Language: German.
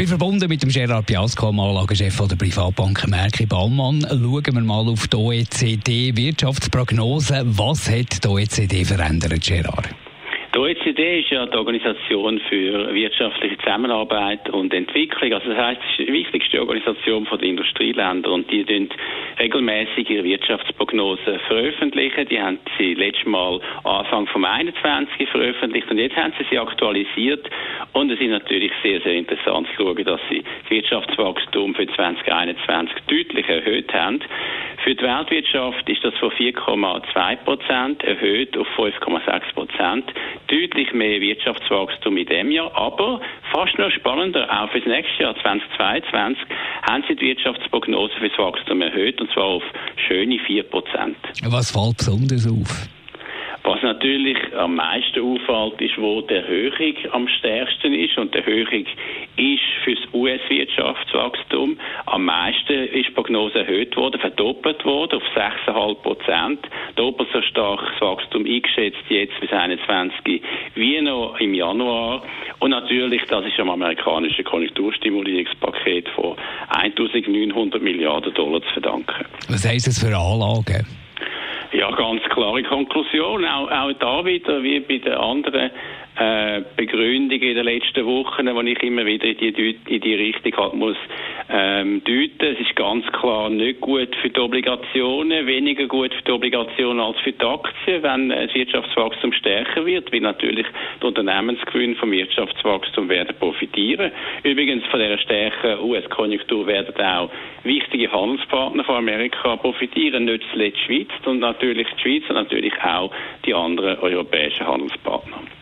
bin verbunden mit dem Gerard Piasco, Anlagechef der Privatbank Merki Baumann. Schauen wir mal auf die OECD-Wirtschaftsprognose. Was hat die OECD verändert, Gerard? Die OECD ist ja die Organisation für wirtschaftliche Zusammenarbeit und Entwicklung. Also das heißt, es ist die wichtigste Organisation der Industrieländer und die tun regelmäßig ihre Wirtschaftsprognosen veröffentlichen. Die haben sie letztes Mal Anfang vom 21. veröffentlicht und jetzt haben sie sie aktualisiert und es ist natürlich sehr, sehr interessant zu schauen, dass sie das Wirtschaftswachstum für 2021 deutlich erhöht haben. Für die Weltwirtschaft ist das von 4,2 Prozent erhöht auf 5,6 Prozent. Deutlich mehr Wirtschaftswachstum in dem Jahr, aber fast noch spannender, auch für das nächste Jahr 2022 haben sie die Wirtschaftsprognose für das Wachstum erhöht und zwar auf schöne 4 Prozent. Was fällt besonders auf? Was natürlich am meisten auffällt, ist, wo die Erhöhung am stärksten ist. Und die Erhöhung ist für das US-Wirtschaftswachstum am meisten ist die Prognose erhöht worden, verdoppelt worden auf 6,5 Prozent. Doppelt so starkes Wachstum eingeschätzt jetzt bis 2021 wie noch im Januar. Und natürlich, das ist am amerikanischen Konjunkturstimulierungspaket von 1900 Milliarden Dollar zu verdanken. Was heisst das für Anlagen? Ja, ganz klare Konklusion. Auch, auch da wieder, wie bei den anderen äh, Begründungen in den letzten Wochen, wo ich immer wieder in die, in die Richtung halt muss ähm, deuten. Es ist ganz klar nicht gut für die Obligationen, weniger gut für die Obligationen als für die Aktien, wenn das Wirtschaftswachstum stärker wird, weil natürlich die Unternehmensgewinne vom Wirtschaftswachstum werden profitieren. Übrigens von der stärkeren US-Konjunktur werden auch wichtige Handelspartner von Amerika profitieren, nicht zuletzt die Schweiz und natürlich die Schweiz und natürlich auch die anderen europäischen Handelspartner.